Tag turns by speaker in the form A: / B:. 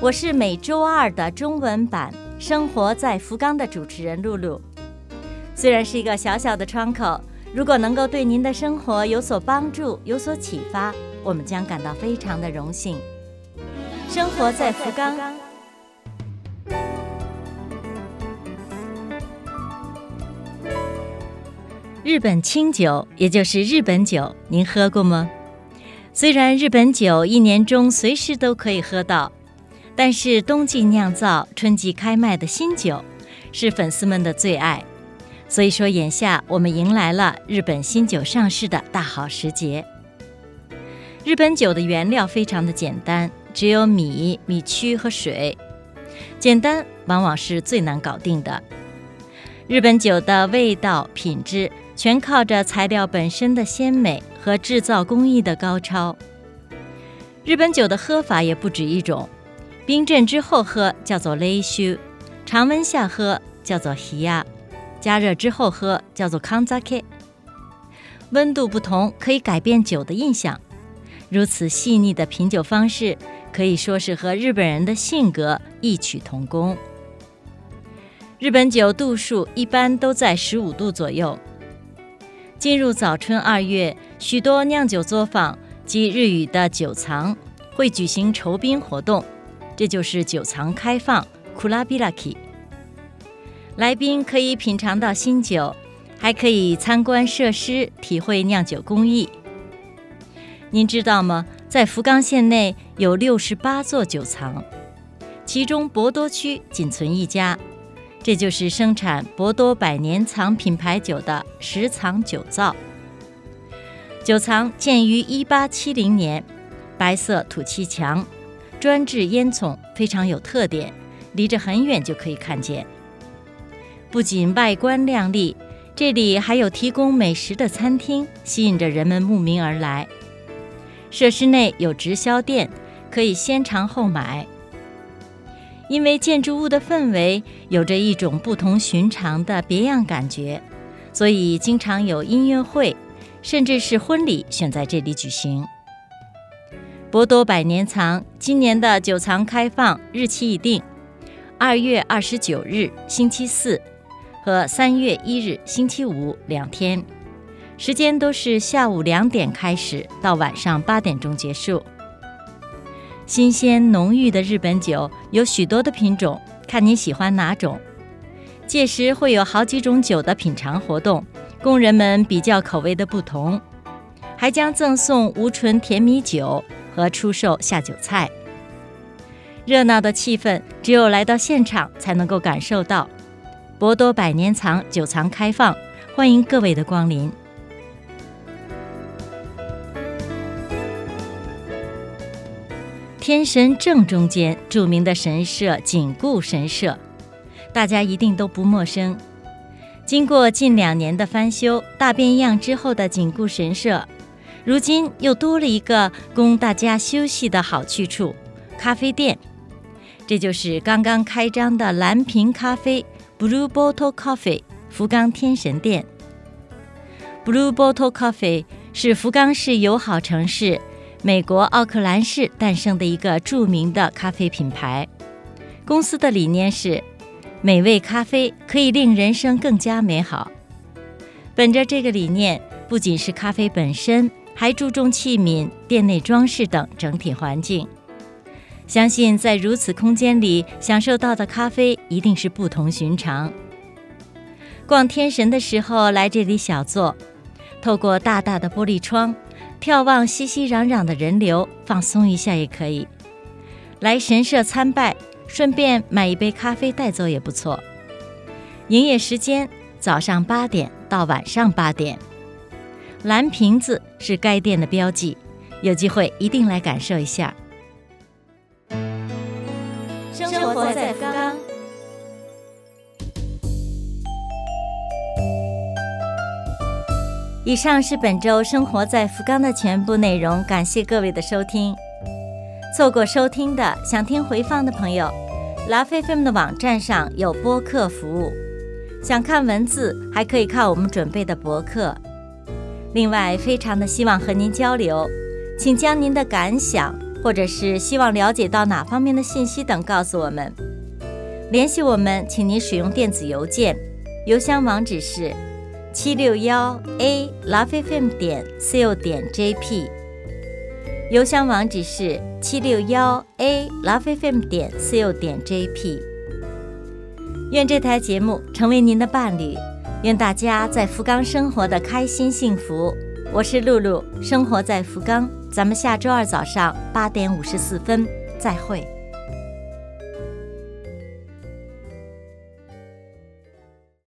A: 我是每周二的中文版《生活在福冈》的主持人露露。虽然是一个小小的窗口，如果能够对您的生活有所帮助、有所启发，我们将感到非常的荣幸。生活在福冈。日本清酒，也就是日本酒，您喝过吗？虽然日本酒一年中随时都可以喝到。但是冬季酿造、春季开卖的新酒是粉丝们的最爱，所以说眼下我们迎来了日本新酒上市的大好时节。日本酒的原料非常的简单，只有米、米曲和水，简单往往是最难搞定的。日本酒的味道、品质全靠着材料本身的鲜美和制造工艺的高超。日本酒的喝法也不止一种。冰镇之后喝叫做勒修，常温下喝叫做希亚，加热之后喝叫做康扎克。温度不同可以改变酒的印象。如此细腻的品酒方式，可以说是和日本人的性格异曲同工。日本酒度数一般都在十五度左右。进入早春二月，许多酿酒作坊及日语的酒藏会举行酬宾活动。这就是酒藏开放库拉比拉 i 来宾可以品尝到新酒，还可以参观设施，体会酿酒工艺。您知道吗？在福冈县内有六十八座酒藏，其中博多区仅存一家，这就是生产博多百年藏品牌酒的石藏酒造。酒藏建于一八七零年，白色土砌墙。专制烟囱非常有特点，离着很远就可以看见。不仅外观亮丽，这里还有提供美食的餐厅，吸引着人们慕名而来。设施内有直销店，可以先尝后买。因为建筑物的氛围有着一种不同寻常的别样感觉，所以经常有音乐会，甚至是婚礼选在这里举行。博多百年藏今年的酒藏开放日期已定，二月二十九日星期四和三月一日星期五两天，时间都是下午两点开始到晚上八点钟结束。新鲜浓郁的日本酒有许多的品种，看你喜欢哪种。届时会有好几种酒的品尝活动，供人们比较口味的不同，还将赠送无醇甜米酒。和出售下酒菜，热闹的气氛只有来到现场才能够感受到。博多百年藏酒藏开放，欢迎各位的光临。天神正中间著名的神社紧固神社，大家一定都不陌生。经过近两年的翻修，大变样之后的紧固神社。如今又多了一个供大家休息的好去处——咖啡店。这就是刚刚开张的蓝瓶咖啡 （Blue Bottle Coffee） 福冈天神店。Blue Bottle Coffee 是福冈市友好城市美国奥克兰市诞生的一个著名的咖啡品牌。公司的理念是：美味咖啡可以令人生更加美好。本着这个理念，不仅是咖啡本身。还注重器皿、店内装饰等整体环境。相信在如此空间里享受到的咖啡一定是不同寻常。逛天神的时候来这里小坐，透过大大的玻璃窗眺望熙熙攘攘的人流，放松一下也可以。来神社参拜，顺便买一杯咖啡带走也不错。营业时间早上八点到晚上八点。蓝瓶子是该店的标记，有机会一定来感受一下。生活在福冈。以上是本周生活在福冈的全部内容，感谢各位的收听。错过收听的，想听回放的朋友，拉菲菲们的网站上有播客服务。想看文字，还可以看我们准备的博客。另外，非常的希望和您交流，请将您的感想，或者是希望了解到哪方面的信息等告诉我们。联系我们，请您使用电子邮件，邮箱网址是七六幺 a lovefm 点 co 点 jp。邮箱网址是七六幺 a lovefm 点 co 点 jp。愿这台节目成为您的伴侣，愿大家在福冈生活的开心幸福。我是露露，生活在福冈，咱们下周二早上八点五十四分再会。